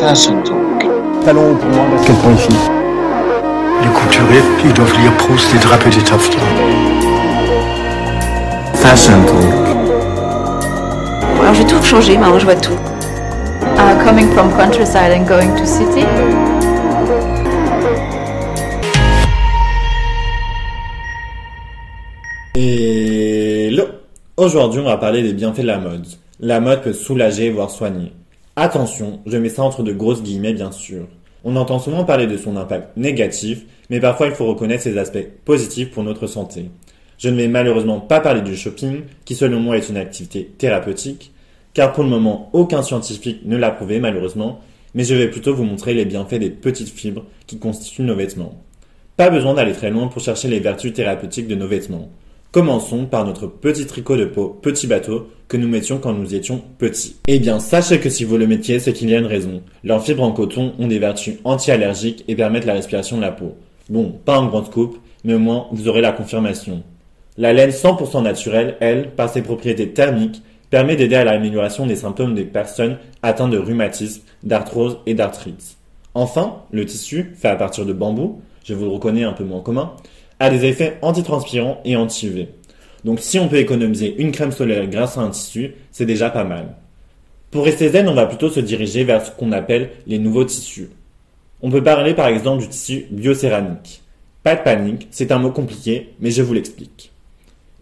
Fashion Talk. Talon pour moi, basket pour les filles. Les couturiers, ils doivent lire Proust et draper des taffetas. Fashion Talk. Alors j'ai tout changé, maintenant je vois tout. Uh, coming from countryside and going to city? Hello Aujourd'hui, on va parler des bienfaits de la mode. La mode peut soulager, voire soigner. Attention, je mets ça entre de grosses guillemets, bien sûr. On entend souvent parler de son impact négatif, mais parfois il faut reconnaître ses aspects positifs pour notre santé. Je ne vais malheureusement pas parler du shopping, qui selon moi est une activité thérapeutique, car pour le moment aucun scientifique ne l'a prouvé malheureusement, mais je vais plutôt vous montrer les bienfaits des petites fibres qui constituent nos vêtements. Pas besoin d'aller très loin pour chercher les vertus thérapeutiques de nos vêtements. Commençons par notre petit tricot de peau petit bateau que nous mettions quand nous étions petits. Eh bien, sachez que si vous le mettiez, c'est qu'il y a une raison. Leurs fibres en coton ont des vertus anti-allergiques et permettent la respiration de la peau. Bon, pas en grande coupe, mais au moins vous aurez la confirmation. La laine 100% naturelle, elle, par ses propriétés thermiques, permet d'aider à l'amélioration des symptômes des personnes atteintes de rhumatisme, d'arthrose et d'arthrite. Enfin, le tissu, fait à partir de bambou, je vous le reconnais un peu moins commun, a des effets antitranspirants et anti-UV. Donc si on peut économiser une crème solaire grâce à un tissu, c'est déjà pas mal. Pour rester zen, on va plutôt se diriger vers ce qu'on appelle les nouveaux tissus. On peut parler par exemple du tissu biocéramique. Pas de panique, c'est un mot compliqué, mais je vous l'explique.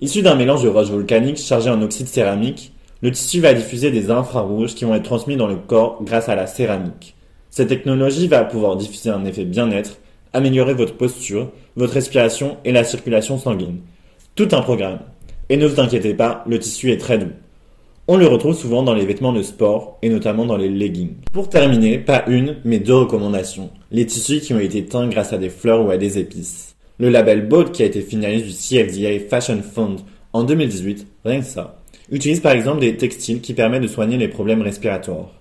Issu d'un mélange de roches volcaniques chargées en oxyde céramique, le tissu va diffuser des infrarouges qui vont être transmis dans le corps grâce à la céramique. Cette technologie va pouvoir diffuser un effet bien-être, améliorer votre posture, votre respiration et la circulation sanguine. Tout un programme. Et ne vous inquiétez pas, le tissu est très doux. On le retrouve souvent dans les vêtements de sport et notamment dans les leggings. Pour terminer, pas une, mais deux recommandations. Les tissus qui ont été teints grâce à des fleurs ou à des épices. Le label Bold qui a été finaliste du CFDA Fashion Fund en 2018, rien que ça, utilise par exemple des textiles qui permettent de soigner les problèmes respiratoires.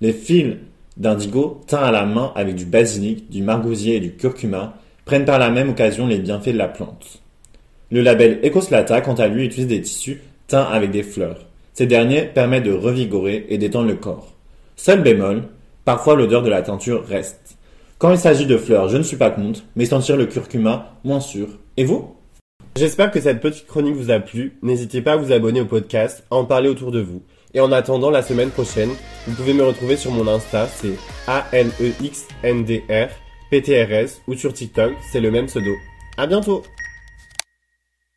Les fils d'indigo teints à la main avec du basilic, du margousier et du curcuma prennent par la même occasion les bienfaits de la plante. Le label Ecoslata, quant à lui, utilise des tissus teints avec des fleurs. Ces derniers permettent de revigorer et d'étendre le corps. Seul bémol, parfois l'odeur de la teinture reste. Quand il s'agit de fleurs, je ne suis pas contre, mais sentir le curcuma, moins sûr. Et vous? J'espère que cette petite chronique vous a plu. N'hésitez pas à vous abonner au podcast, à en parler autour de vous. Et en attendant la semaine prochaine, vous pouvez me retrouver sur mon Insta, c'est A-L-E-X-N-D-R, PTRS, ou sur TikTok, c'est le même pseudo. À bientôt!